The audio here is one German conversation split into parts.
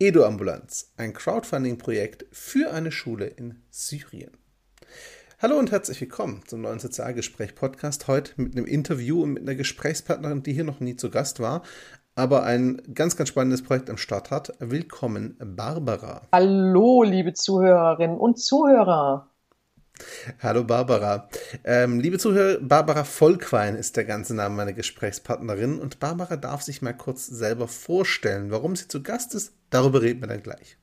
Edu-Ambulanz, ein Crowdfunding-Projekt für eine Schule in Syrien. Hallo und herzlich willkommen zum neuen Sozialgespräch-Podcast. Heute mit einem Interview und mit einer Gesprächspartnerin, die hier noch nie zu Gast war, aber ein ganz, ganz spannendes Projekt am Start hat. Willkommen, Barbara. Hallo, liebe Zuhörerinnen und Zuhörer. Hallo Barbara. Ähm, liebe Zuhörer, Barbara Volkwein ist der ganze Name meiner Gesprächspartnerin und Barbara darf sich mal kurz selber vorstellen. Warum sie zu Gast ist, darüber reden wir dann gleich.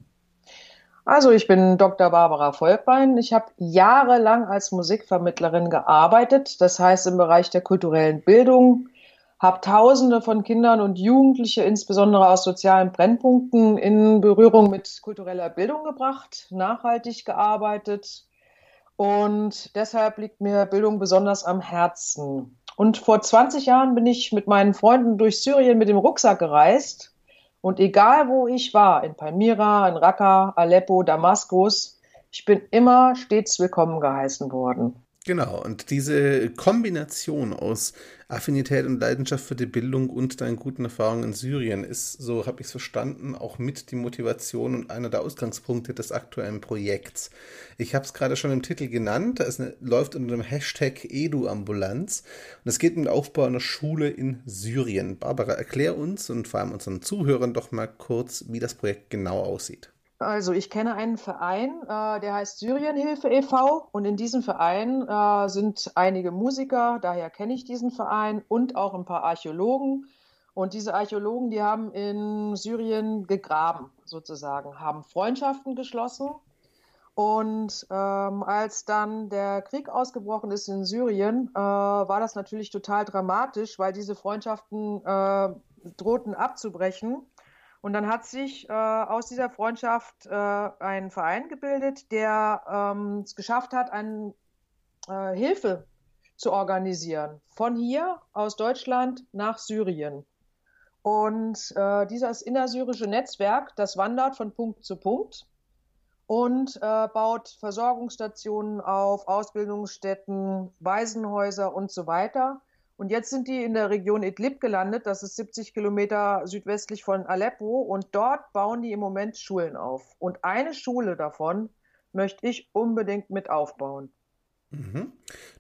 Also ich bin Dr. Barbara Volkwein. Ich habe jahrelang als Musikvermittlerin gearbeitet, das heißt im Bereich der kulturellen Bildung, habe Tausende von Kindern und Jugendliche, insbesondere aus sozialen Brennpunkten, in Berührung mit kultureller Bildung gebracht, nachhaltig gearbeitet und deshalb liegt mir Bildung besonders am Herzen. Und vor 20 Jahren bin ich mit meinen Freunden durch Syrien mit dem Rucksack gereist. Und egal wo ich war, in Palmyra, in Raqqa, Aleppo, Damaskus, ich bin immer stets willkommen geheißen worden. Genau, und diese Kombination aus Affinität und Leidenschaft für die Bildung und deinen guten Erfahrungen in Syrien ist, so habe ich es verstanden, auch mit die Motivation und einer der Ausgangspunkte des aktuellen Projekts. Ich habe es gerade schon im Titel genannt, es läuft unter dem Hashtag EduAmbulanz und es geht um den Aufbau einer Schule in Syrien. Barbara, erklär uns und vor allem unseren Zuhörern doch mal kurz, wie das Projekt genau aussieht. Also ich kenne einen Verein, äh, der heißt Syrienhilfe e.V. und in diesem Verein äh, sind einige Musiker, daher kenne ich diesen Verein und auch ein paar Archäologen. Und diese Archäologen, die haben in Syrien gegraben, sozusagen, haben Freundschaften geschlossen. Und ähm, als dann der Krieg ausgebrochen ist in Syrien, äh, war das natürlich total dramatisch, weil diese Freundschaften äh, drohten abzubrechen. Und dann hat sich äh, aus dieser Freundschaft äh, ein Verein gebildet, der ähm, es geschafft hat, eine äh, Hilfe zu organisieren. Von hier aus Deutschland nach Syrien. Und äh, dieses innersyrische Netzwerk, das wandert von Punkt zu Punkt und äh, baut Versorgungsstationen auf, Ausbildungsstätten, Waisenhäuser und so weiter. Und jetzt sind die in der Region Idlib gelandet, das ist 70 Kilometer südwestlich von Aleppo. Und dort bauen die im Moment Schulen auf. Und eine Schule davon möchte ich unbedingt mit aufbauen. Mhm.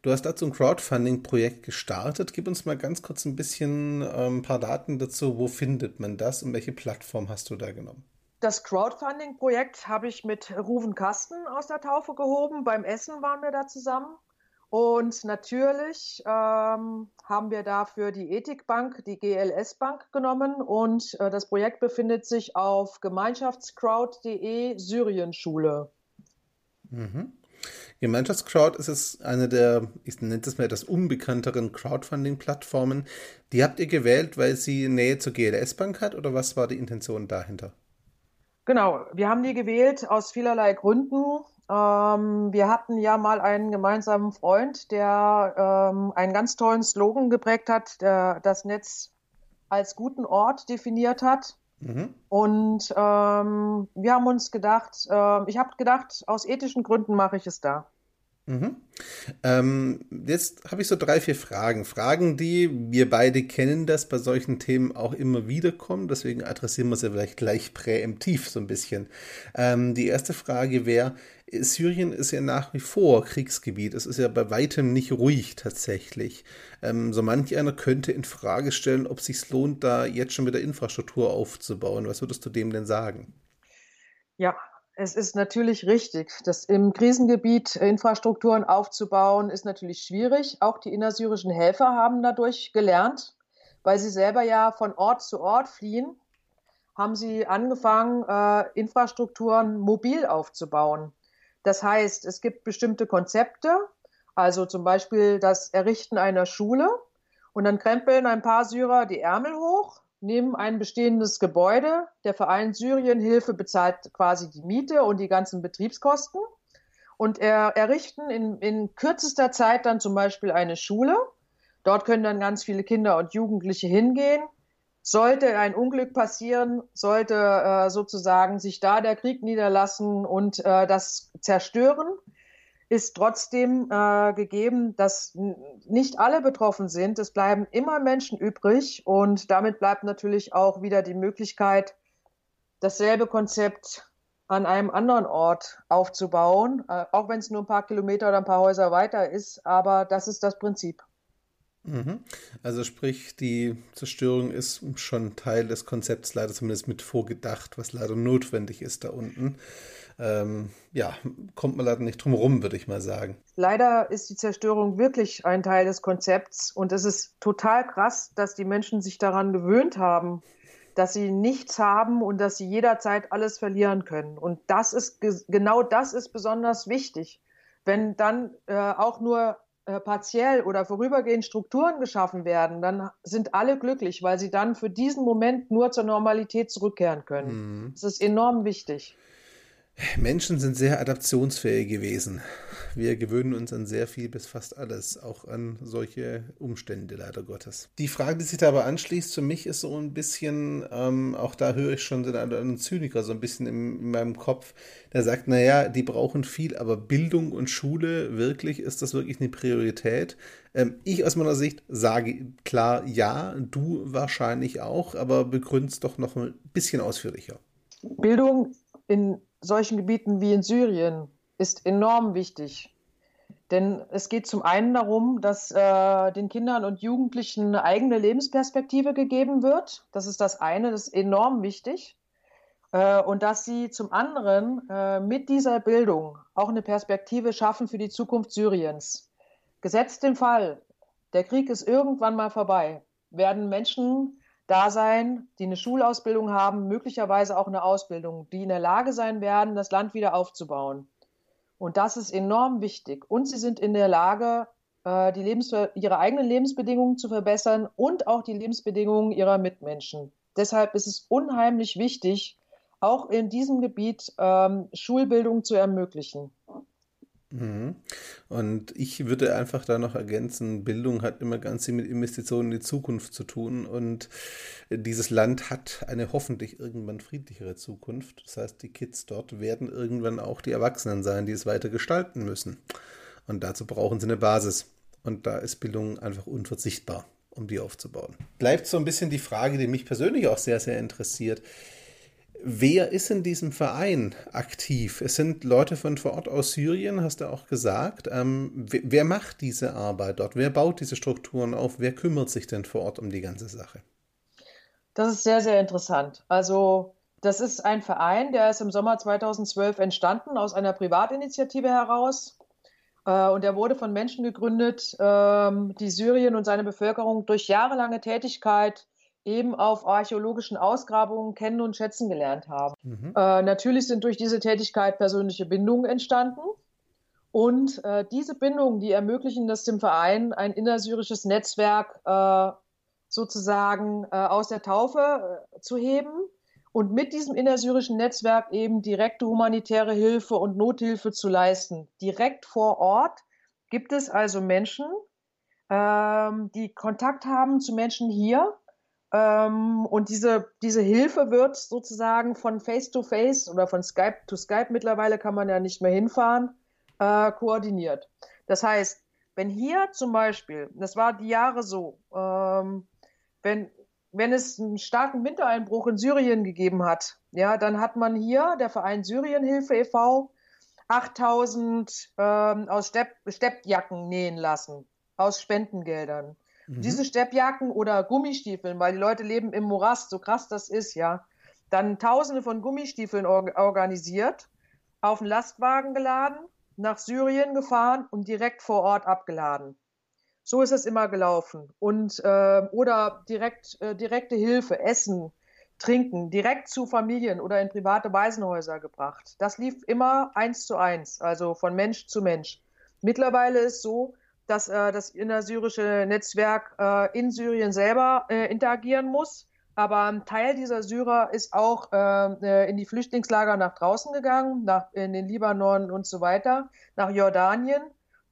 Du hast dazu ein Crowdfunding-Projekt gestartet. Gib uns mal ganz kurz ein bisschen ähm, ein paar Daten dazu. Wo findet man das und welche Plattform hast du da genommen? Das Crowdfunding-Projekt habe ich mit Ruven Kasten aus der Taufe gehoben. Beim Essen waren wir da zusammen. Und natürlich ähm, haben wir dafür die Ethikbank, die GLS Bank genommen und äh, das Projekt befindet sich auf gemeinschaftscrowd.de Syrienschule. Mhm. Gemeinschaftscrowd ist es eine der, ich nenne es mal etwas unbekannteren Crowdfunding-Plattformen. Die habt ihr gewählt, weil sie Nähe zur GLS Bank hat oder was war die Intention dahinter? Genau, wir haben die gewählt aus vielerlei Gründen. Ähm, wir hatten ja mal einen gemeinsamen Freund, der ähm, einen ganz tollen Slogan geprägt hat, der das Netz als guten Ort definiert hat. Mhm. Und ähm, wir haben uns gedacht, äh, ich habe gedacht, aus ethischen Gründen mache ich es da. Mhm. Ähm, jetzt habe ich so drei, vier Fragen. Fragen, die wir beide kennen, dass bei solchen Themen auch immer wieder kommen. Deswegen adressieren wir sie vielleicht gleich präemptiv so ein bisschen. Ähm, die erste Frage wäre, Syrien ist ja nach wie vor Kriegsgebiet. Es ist ja bei weitem nicht ruhig tatsächlich. Ähm, so manch einer könnte in Frage stellen, ob es sich lohnt, da jetzt schon wieder Infrastruktur aufzubauen. Was würdest du dem denn sagen? Ja, es ist natürlich richtig, dass im Krisengebiet Infrastrukturen aufzubauen, ist natürlich schwierig. Auch die innersyrischen Helfer haben dadurch gelernt, weil sie selber ja von Ort zu Ort fliehen, haben sie angefangen, äh, Infrastrukturen mobil aufzubauen. Das heißt, es gibt bestimmte Konzepte, also zum Beispiel das Errichten einer Schule und dann krempeln ein paar Syrer die Ärmel hoch nehmen ein bestehendes Gebäude. Der Verein Syrienhilfe bezahlt quasi die Miete und die ganzen Betriebskosten und er, errichten in, in kürzester Zeit dann zum Beispiel eine Schule. Dort können dann ganz viele Kinder und Jugendliche hingehen. Sollte ein Unglück passieren, sollte äh, sozusagen sich da der Krieg niederlassen und äh, das zerstören, ist trotzdem äh, gegeben, dass nicht alle betroffen sind. Es bleiben immer Menschen übrig und damit bleibt natürlich auch wieder die Möglichkeit, dasselbe Konzept an einem anderen Ort aufzubauen, äh, auch wenn es nur ein paar Kilometer oder ein paar Häuser weiter ist. Aber das ist das Prinzip. Mhm. Also sprich, die Zerstörung ist schon Teil des Konzepts, leider zumindest mit vorgedacht, was leider notwendig ist da unten. Ähm, ja, kommt man leider nicht drum rum, würde ich mal sagen. Leider ist die Zerstörung wirklich ein Teil des Konzepts und es ist total krass, dass die Menschen sich daran gewöhnt haben, dass sie nichts haben und dass sie jederzeit alles verlieren können. Und das ist genau das ist besonders wichtig. Wenn dann äh, auch nur äh, partiell oder vorübergehend Strukturen geschaffen werden, dann sind alle glücklich, weil sie dann für diesen Moment nur zur Normalität zurückkehren können. Mhm. Das ist enorm wichtig. Menschen sind sehr adaptionsfähig gewesen. Wir gewöhnen uns an sehr viel bis fast alles, auch an solche Umstände, leider Gottes. Die Frage, die sich da aber anschließt, für mich ist so ein bisschen, ähm, auch da höre ich schon den einen Zyniker so ein bisschen in, in meinem Kopf, der sagt, naja, die brauchen viel, aber Bildung und Schule, wirklich, ist das wirklich eine Priorität? Ähm, ich aus meiner Sicht sage klar ja, du wahrscheinlich auch, aber begründ's doch noch ein bisschen ausführlicher. Bildung in solchen Gebieten wie in Syrien ist enorm wichtig. Denn es geht zum einen darum, dass äh, den Kindern und Jugendlichen eine eigene Lebensperspektive gegeben wird. Das ist das eine, das ist enorm wichtig. Äh, und dass sie zum anderen äh, mit dieser Bildung auch eine Perspektive schaffen für die Zukunft Syriens. Gesetzt den Fall, der Krieg ist irgendwann mal vorbei, werden Menschen da sein, die eine Schulausbildung haben, möglicherweise auch eine Ausbildung, die in der Lage sein werden, das Land wieder aufzubauen. Und das ist enorm wichtig. Und sie sind in der Lage, äh, die Lebens ihre eigenen Lebensbedingungen zu verbessern und auch die Lebensbedingungen ihrer Mitmenschen. Deshalb ist es unheimlich wichtig, auch in diesem Gebiet ähm, Schulbildung zu ermöglichen. Mhm. Und ich würde einfach da noch ergänzen, Bildung hat immer ganz viel mit Investitionen in die Zukunft zu tun und dieses Land hat eine hoffentlich irgendwann friedlichere Zukunft. Das heißt, die Kids dort werden irgendwann auch die Erwachsenen sein, die es weiter gestalten müssen. Und dazu brauchen sie eine Basis. Und da ist Bildung einfach unverzichtbar, um die aufzubauen. Bleibt so ein bisschen die Frage, die mich persönlich auch sehr, sehr interessiert. Wer ist in diesem Verein aktiv? Es sind Leute von vor Ort aus Syrien, hast du auch gesagt. Ähm, wer, macht diese Arbeit dort? Wer baut diese Strukturen auf? Wer kümmert sich denn vor Ort um die ganze Sache? Das ist sehr, sehr interessant. Also das ist ein Verein, der ist im Sommer 2012 entstanden aus einer Privatinitiative heraus. Äh, und er wurde von Menschen gegründet, ähm, die Syrien und seine Bevölkerung durch jahrelange Tätigkeit eben auf archäologischen Ausgrabungen kennen und schätzen gelernt haben. Mhm. Äh, natürlich sind durch diese Tätigkeit persönliche Bindungen entstanden. Und äh, diese Bindungen, die ermöglichen es dem Verein, ein innersyrisches Netzwerk äh, sozusagen äh, aus der Taufe äh, zu heben und mit diesem innersyrischen Netzwerk eben direkte humanitäre Hilfe und Nothilfe zu leisten. Direkt vor Ort gibt es also Menschen, ähm, die Kontakt haben zu Menschen hier und diese, diese Hilfe wird sozusagen von Face to Face oder von Skype to Skype mittlerweile kann man ja nicht mehr hinfahren, äh, koordiniert. Das heißt, wenn hier zum Beispiel, das war die Jahre so, ähm, wenn, wenn es einen starken Wintereinbruch in Syrien gegeben hat, ja, dann hat man hier, der Verein Syrienhilfe e.V., 8000 ähm, aus Stepp, Steppjacken nähen lassen, aus Spendengeldern. Mhm. Diese Steppjacken oder Gummistiefeln, weil die Leute leben im Morast, so krass das ist, ja. Dann tausende von Gummistiefeln or organisiert, auf einen Lastwagen geladen, nach Syrien gefahren und direkt vor Ort abgeladen. So ist es immer gelaufen. Und äh, oder direkt, äh, direkte Hilfe, Essen, Trinken, direkt zu Familien oder in private Waisenhäuser gebracht. Das lief immer eins zu eins, also von Mensch zu Mensch. Mittlerweile ist so, dass äh, das innersyrische Netzwerk äh, in Syrien selber äh, interagieren muss. Aber ein Teil dieser Syrer ist auch äh, äh, in die Flüchtlingslager nach draußen gegangen, nach, in den Libanon und so weiter, nach Jordanien.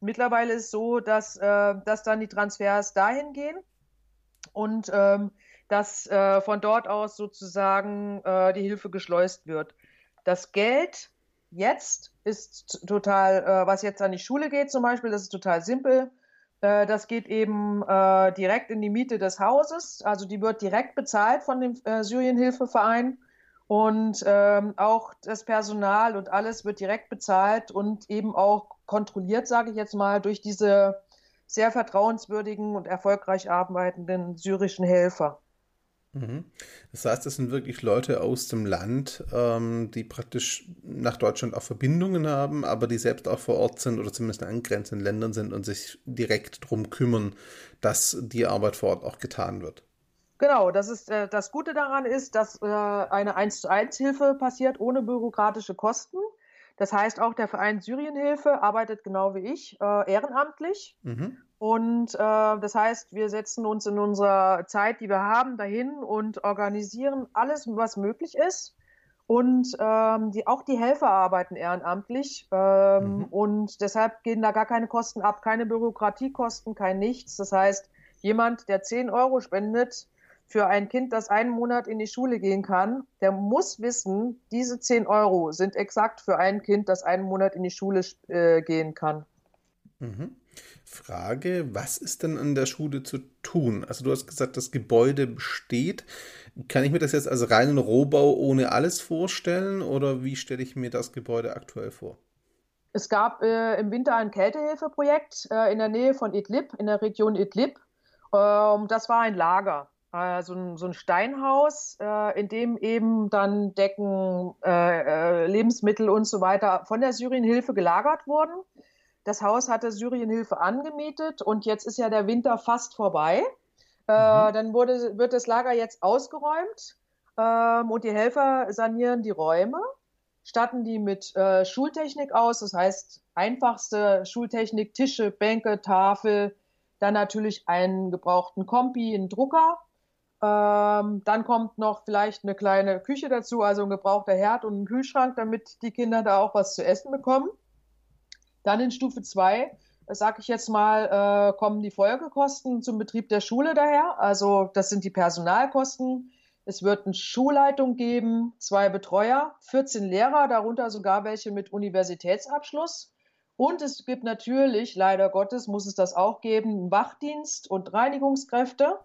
Mittlerweile ist es so, dass, äh, dass dann die Transfers dahin gehen und ähm, dass äh, von dort aus sozusagen äh, die Hilfe geschleust wird. Das Geld jetzt ist total, äh, was jetzt an die Schule geht zum Beispiel, das ist total simpel. Äh, das geht eben äh, direkt in die Miete des Hauses, also die wird direkt bezahlt von dem äh, Syrienhilfeverein Und ähm, auch das Personal und alles wird direkt bezahlt und eben auch kontrolliert, sage ich jetzt mal, durch diese sehr vertrauenswürdigen und erfolgreich arbeitenden syrischen Helfer. Mhm. Das heißt, es sind wirklich Leute aus dem Land, ähm, die praktisch nach Deutschland auch Verbindungen haben, aber die selbst auch vor Ort sind oder zumindest in angrenzenden Ländern sind und sich direkt darum kümmern, dass die Arbeit vor Ort auch getan wird. Genau, das ist äh, das Gute daran ist, dass äh, eine 1 zu 1 Hilfe passiert ohne bürokratische Kosten. Das heißt, auch der Verein Syrienhilfe arbeitet genau wie ich äh, ehrenamtlich. Mhm. Und äh, das heißt, wir setzen uns in unserer Zeit, die wir haben, dahin und organisieren alles, was möglich ist. Und ähm, die, auch die Helfer arbeiten ehrenamtlich. Ähm, mhm. Und deshalb gehen da gar keine Kosten ab, keine Bürokratiekosten, kein nichts. Das heißt, jemand, der 10 Euro spendet, für ein Kind, das einen Monat in die Schule gehen kann, der muss wissen, diese 10 Euro sind exakt für ein Kind, das einen Monat in die Schule äh, gehen kann. Mhm. Frage, was ist denn an der Schule zu tun? Also du hast gesagt, das Gebäude besteht. Kann ich mir das jetzt als reinen Rohbau ohne alles vorstellen oder wie stelle ich mir das Gebäude aktuell vor? Es gab äh, im Winter ein Kältehilfeprojekt äh, in der Nähe von Idlib, in der Region Idlib. Ähm, das war ein Lager äh, so, ein, so ein Steinhaus, äh, in dem eben dann Decken, äh, äh, Lebensmittel und so weiter von der Syrienhilfe gelagert wurden. Das Haus hatte Syrienhilfe angemietet und jetzt ist ja der Winter fast vorbei. Äh, mhm. Dann wurde, wird das Lager jetzt ausgeräumt ähm, und die Helfer sanieren die Räume, statten die mit äh, Schultechnik aus, das heißt einfachste Schultechnik, Tische, Bänke, Tafel, dann natürlich einen gebrauchten Kompi, einen Drucker ähm, dann kommt noch vielleicht eine kleine Küche dazu, also ein gebrauchter Herd und ein Kühlschrank, damit die Kinder da auch was zu essen bekommen. Dann in Stufe 2, sage ich jetzt mal, äh, kommen die Folgekosten zum Betrieb der Schule daher. Also das sind die Personalkosten. Es wird eine Schulleitung geben, zwei Betreuer, 14 Lehrer, darunter sogar welche mit Universitätsabschluss. Und es gibt natürlich, leider Gottes, muss es das auch geben, einen Wachdienst und Reinigungskräfte.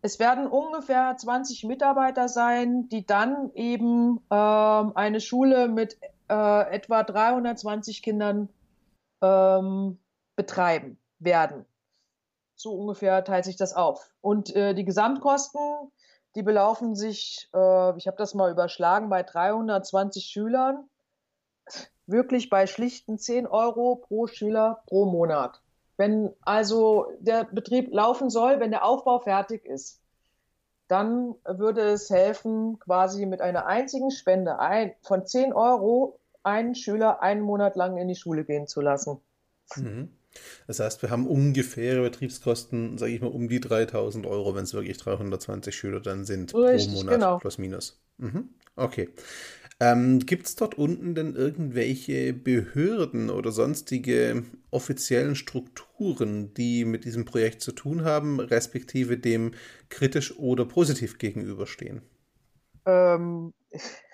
Es werden ungefähr 20 Mitarbeiter sein, die dann eben äh, eine Schule mit äh, etwa 320 Kindern ähm, betreiben werden. So ungefähr teilt sich das auf. Und äh, die Gesamtkosten, die belaufen sich, äh, ich habe das mal überschlagen, bei 320 Schülern, wirklich bei schlichten 10 Euro pro Schüler pro Monat. Wenn also der Betrieb laufen soll, wenn der Aufbau fertig ist, dann würde es helfen, quasi mit einer einzigen Spende ein, von 10 Euro einen Schüler einen Monat lang in die Schule gehen zu lassen. Mhm. Das heißt, wir haben ungefähre Betriebskosten, sage ich mal, um die 3000 Euro, wenn es wirklich 320 Schüler dann sind Richtig, pro Monat, genau. plus minus. Mhm. Okay. Ähm, Gibt es dort unten denn irgendwelche Behörden oder sonstige offiziellen Strukturen, die mit diesem Projekt zu tun haben, respektive dem kritisch oder positiv gegenüberstehen? Ähm,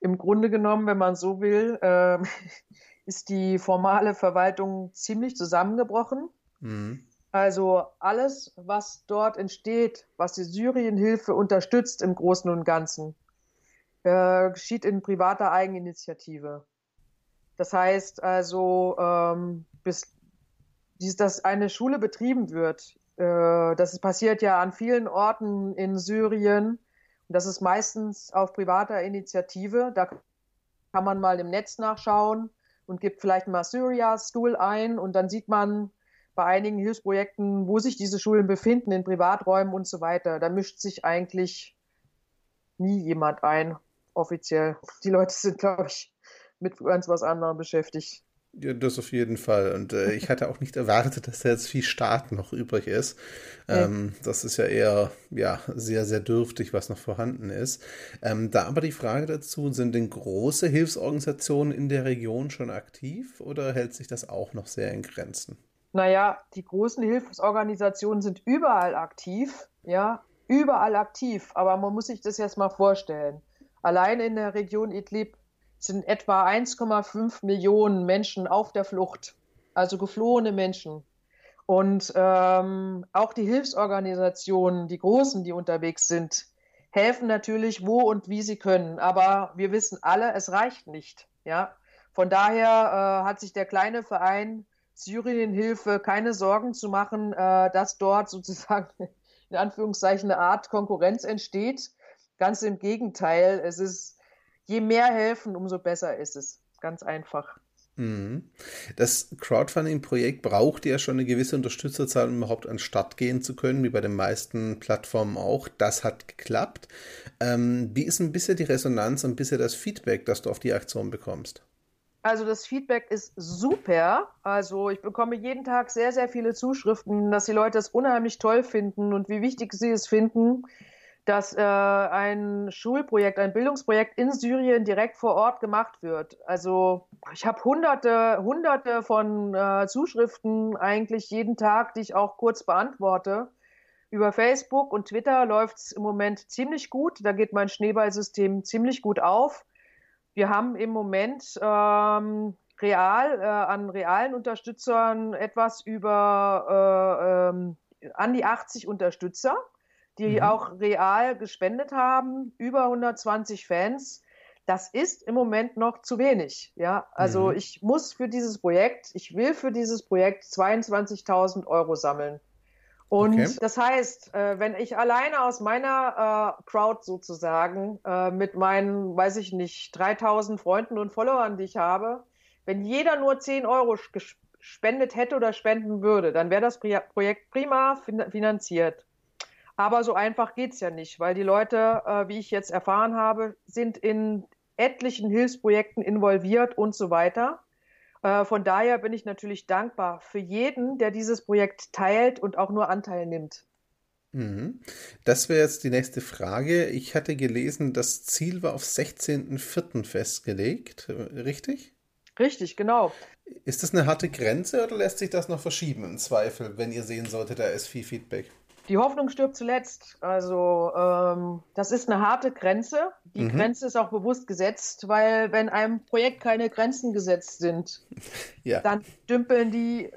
Im Grunde genommen, wenn man so will, äh, ist die formale Verwaltung ziemlich zusammengebrochen. Mhm. Also alles, was dort entsteht, was die Syrienhilfe unterstützt im Großen und Ganzen, äh, geschieht in privater Eigeninitiative. Das heißt also, ähm, bis dass eine Schule betrieben wird, äh, das passiert ja an vielen Orten in Syrien. Und das ist meistens auf privater Initiative. Da kann man mal im Netz nachschauen und gibt vielleicht mal Syria School ein und dann sieht man bei einigen Hilfsprojekten, wo sich diese Schulen befinden, in Privaträumen und so weiter. Da mischt sich eigentlich nie jemand ein offiziell. Die Leute sind, glaube ich, mit ganz was anderem beschäftigt. Ja, das auf jeden Fall. Und äh, ich hatte auch nicht erwartet, dass da jetzt viel Staat noch übrig ist. Ähm, ja. Das ist ja eher ja, sehr, sehr dürftig, was noch vorhanden ist. Ähm, da aber die Frage dazu, sind denn große Hilfsorganisationen in der Region schon aktiv oder hält sich das auch noch sehr in Grenzen? Naja, die großen Hilfsorganisationen sind überall aktiv, ja, überall aktiv. Aber man muss sich das jetzt mal vorstellen. Allein in der Region Idlib sind etwa 1,5 Millionen Menschen auf der Flucht, also geflohene Menschen. Und ähm, auch die Hilfsorganisationen, die großen, die unterwegs sind, helfen natürlich, wo und wie sie können. Aber wir wissen alle, es reicht nicht. Ja? Von daher äh, hat sich der kleine Verein Syrien-Hilfe keine Sorgen zu machen, äh, dass dort sozusagen in Anführungszeichen eine Art Konkurrenz entsteht. Ganz im Gegenteil, es ist, je mehr helfen, umso besser ist es. Ganz einfach. Mhm. Das Crowdfunding-Projekt braucht ja schon eine gewisse Unterstützerzahl, um überhaupt an den Start gehen zu können, wie bei den meisten Plattformen auch. Das hat geklappt. Ähm, wie ist ein bisschen die Resonanz und bisher das Feedback, das du auf die Aktion bekommst? Also das Feedback ist super. Also ich bekomme jeden Tag sehr, sehr viele Zuschriften, dass die Leute es unheimlich toll finden und wie wichtig sie es finden, dass äh, ein Schulprojekt, ein Bildungsprojekt in Syrien direkt vor Ort gemacht wird. Also ich habe hunderte, hunderte von äh, Zuschriften eigentlich jeden Tag, die ich auch kurz beantworte. Über Facebook und Twitter läuft es im Moment ziemlich gut. Da geht mein Schneeballsystem ziemlich gut auf. Wir haben im Moment ähm, real äh, an realen Unterstützern etwas über äh, ähm, an die 80 Unterstützer die mhm. auch real gespendet haben, über 120 Fans. Das ist im Moment noch zu wenig. Ja, also mhm. ich muss für dieses Projekt, ich will für dieses Projekt 22.000 Euro sammeln. Und okay. das heißt, äh, wenn ich alleine aus meiner äh, Crowd sozusagen äh, mit meinen, weiß ich nicht, 3000 Freunden und Followern, die ich habe, wenn jeder nur 10 Euro gespendet hätte oder spenden würde, dann wäre das Projekt prima finanziert. Aber so einfach geht es ja nicht, weil die Leute, äh, wie ich jetzt erfahren habe, sind in etlichen Hilfsprojekten involviert und so weiter. Äh, von daher bin ich natürlich dankbar für jeden, der dieses Projekt teilt und auch nur Anteil nimmt. Mhm. Das wäre jetzt die nächste Frage. Ich hatte gelesen, das Ziel war auf 16.04. festgelegt, richtig? Richtig, genau. Ist das eine harte Grenze oder lässt sich das noch verschieben im Zweifel, wenn ihr sehen solltet, da ist viel Feedback? Die Hoffnung stirbt zuletzt. Also ähm, das ist eine harte Grenze. Die mhm. Grenze ist auch bewusst gesetzt, weil wenn einem Projekt keine Grenzen gesetzt sind, ja. dann dümpeln die äh,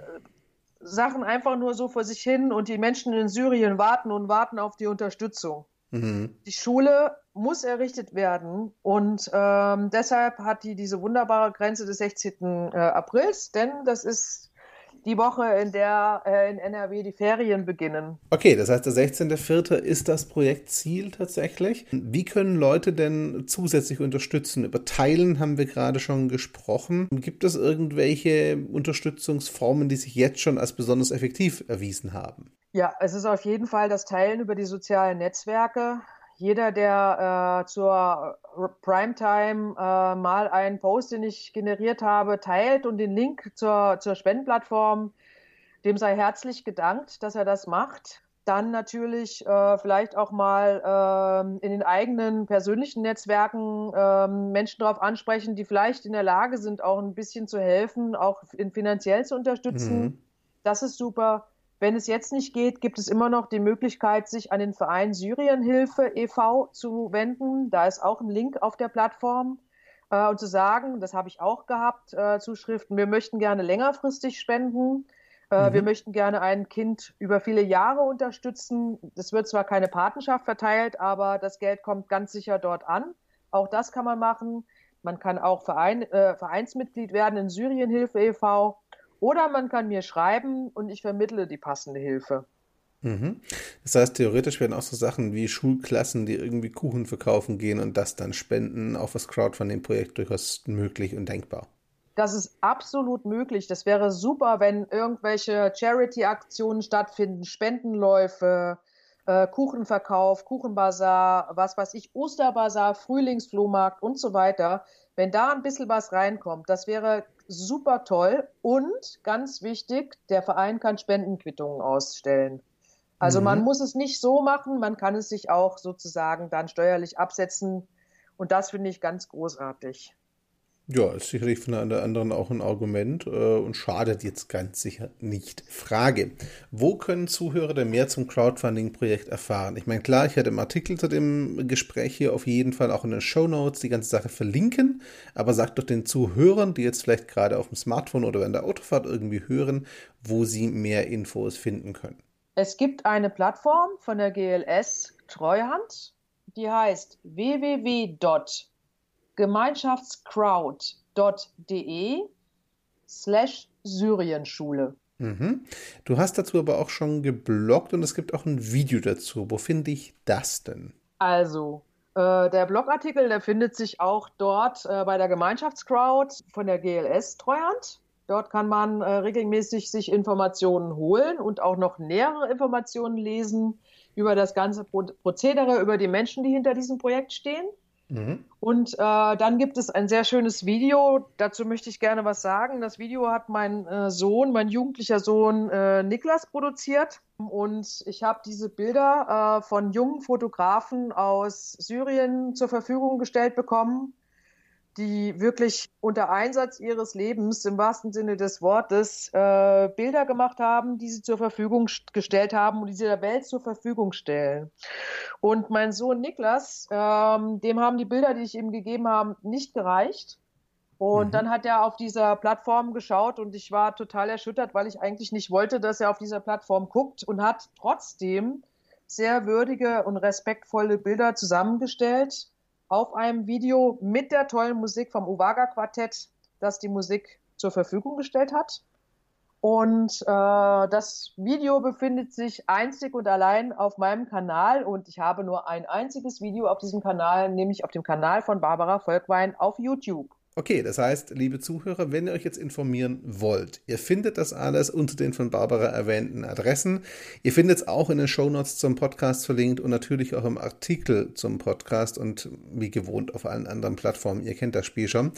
Sachen einfach nur so vor sich hin und die Menschen in Syrien warten und warten auf die Unterstützung. Mhm. Die Schule muss errichtet werden und ähm, deshalb hat die diese wunderbare Grenze des 16. Äh, Aprils, denn das ist die Woche, in der äh, in NRW die Ferien beginnen. Okay, das heißt, der 16.04. ist das Projektziel tatsächlich. Wie können Leute denn zusätzlich unterstützen? Über Teilen haben wir gerade schon gesprochen. Gibt es irgendwelche Unterstützungsformen, die sich jetzt schon als besonders effektiv erwiesen haben? Ja, es ist auf jeden Fall das Teilen über die sozialen Netzwerke jeder, der äh, zur Primetime äh, mal einen Post, den ich generiert habe, teilt und den Link zur, zur Spendenplattform, dem sei herzlich gedankt, dass er das macht. Dann natürlich äh, vielleicht auch mal ähm, in den eigenen persönlichen Netzwerken ähm, Menschen darauf ansprechen, die vielleicht in der Lage sind, auch ein bisschen zu helfen, auch in finanziell zu unterstützen. Mhm. Das ist super. Wenn es jetzt nicht geht, gibt es immer noch die Möglichkeit, sich an den Verein Syrienhilfe e.V. zu wenden. Da ist auch ein Link auf der Plattform. Äh, und zu sagen, das habe ich auch gehabt, äh, Zuschriften, wir möchten gerne längerfristig spenden. Äh, mhm. Wir möchten gerne ein Kind über viele Jahre unterstützen. Es wird zwar keine Patenschaft verteilt, aber das Geld kommt ganz sicher dort an. Auch das kann man machen. Man kann auch Verein, Vereinsmitglied werden in Syrienhilfe e.V. Oder man kann mir schreiben und ich vermittle die passende Hilfe. Mhm. Das heißt, theoretisch werden auch so Sachen wie Schulklassen, die irgendwie Kuchen verkaufen gehen und das dann spenden, auf das Crowdfunding-Projekt durchaus möglich und denkbar. Das ist absolut möglich. Das wäre super, wenn irgendwelche Charity-Aktionen stattfinden, Spendenläufe, äh, Kuchenverkauf, Kuchenbazar, was weiß ich, Osterbazar, Frühlingsflohmarkt und so weiter. Wenn da ein bisschen was reinkommt, das wäre super toll. Und ganz wichtig, der Verein kann Spendenquittungen ausstellen. Also mhm. man muss es nicht so machen, man kann es sich auch sozusagen dann steuerlich absetzen. Und das finde ich ganz großartig. Ja, ist sicherlich von der anderen auch ein Argument äh, und schadet jetzt ganz sicher nicht. Frage: Wo können Zuhörer denn mehr zum Crowdfunding-Projekt erfahren? Ich meine, klar, ich werde im Artikel zu dem Gespräch hier auf jeden Fall auch in den Show Notes die ganze Sache verlinken, aber sagt doch den Zuhörern, die jetzt vielleicht gerade auf dem Smartphone oder in der Autofahrt irgendwie hören, wo sie mehr Infos finden können. Es gibt eine Plattform von der GLS Treuhand die heißt www.gemeinschaftscrowd.de slash Syrienschule. Mhm. Du hast dazu aber auch schon gebloggt und es gibt auch ein Video dazu. Wo finde ich das denn? Also, äh, der Blogartikel, der findet sich auch dort äh, bei der Gemeinschaftscrowd von der GLS Treuhand. Dort kann man äh, regelmäßig sich Informationen holen und auch noch nähere Informationen lesen über das ganze Pro Prozedere, über die Menschen, die hinter diesem Projekt stehen. Mhm. Und äh, dann gibt es ein sehr schönes Video. Dazu möchte ich gerne was sagen. Das Video hat mein äh, Sohn, mein jugendlicher Sohn äh, Niklas produziert. Und ich habe diese Bilder äh, von jungen Fotografen aus Syrien zur Verfügung gestellt bekommen die wirklich unter Einsatz ihres Lebens im wahrsten Sinne des Wortes äh, Bilder gemacht haben, die sie zur Verfügung gestellt haben und die sie der Welt zur Verfügung stellen. Und mein Sohn Niklas, ähm, dem haben die Bilder, die ich ihm gegeben habe, nicht gereicht. Und mhm. dann hat er auf dieser Plattform geschaut und ich war total erschüttert, weil ich eigentlich nicht wollte, dass er auf dieser Plattform guckt und hat trotzdem sehr würdige und respektvolle Bilder zusammengestellt auf einem Video mit der tollen Musik vom Uwaga Quartett, das die Musik zur Verfügung gestellt hat. Und äh, das Video befindet sich einzig und allein auf meinem Kanal und ich habe nur ein einziges Video auf diesem Kanal, nämlich auf dem Kanal von Barbara Volkwein auf YouTube. Okay, das heißt, liebe Zuhörer, wenn ihr euch jetzt informieren wollt, ihr findet das alles unter den von Barbara erwähnten Adressen. Ihr findet es auch in den Shownotes zum Podcast verlinkt und natürlich auch im Artikel zum Podcast und wie gewohnt auf allen anderen Plattformen. Ihr kennt das Spiel schon.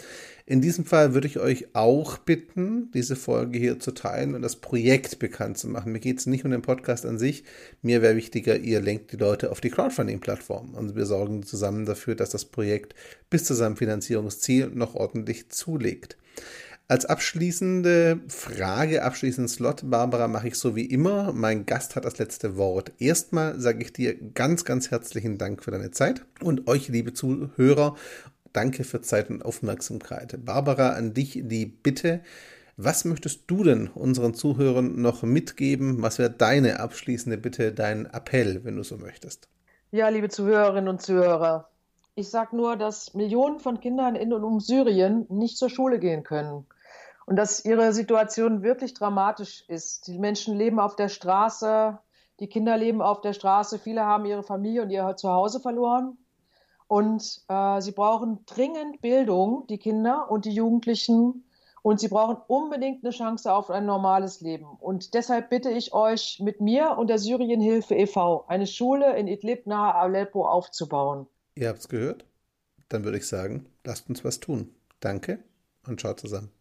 In diesem Fall würde ich euch auch bitten, diese Folge hier zu teilen und das Projekt bekannt zu machen. Mir geht es nicht um den Podcast an sich. Mir wäre wichtiger, ihr lenkt die Leute auf die Crowdfunding-Plattform und wir sorgen zusammen dafür, dass das Projekt bis zu seinem Finanzierungsziel noch ordentlich zulegt. Als abschließende Frage, abschließenden Slot, Barbara, mache ich so wie immer. Mein Gast hat das letzte Wort. Erstmal sage ich dir ganz, ganz herzlichen Dank für deine Zeit und euch, liebe Zuhörer, danke für Zeit und Aufmerksamkeit. Barbara, an dich die Bitte. Was möchtest du denn unseren Zuhörern noch mitgeben? Was wäre deine abschließende Bitte, dein Appell, wenn du so möchtest? Ja, liebe Zuhörerinnen und Zuhörer, ich sage nur, dass Millionen von Kindern in und um Syrien nicht zur Schule gehen können und dass ihre Situation wirklich dramatisch ist. Die Menschen leben auf der Straße, die Kinder leben auf der Straße, viele haben ihre Familie und ihr Zuhause verloren. Und äh, sie brauchen dringend Bildung, die Kinder und die Jugendlichen. Und sie brauchen unbedingt eine Chance auf ein normales Leben. Und deshalb bitte ich euch, mit mir und der Syrienhilfe e.V. eine Schule in Idlib nahe Aleppo aufzubauen. Ihr habt es gehört? Dann würde ich sagen, lasst uns was tun. Danke und ciao zusammen.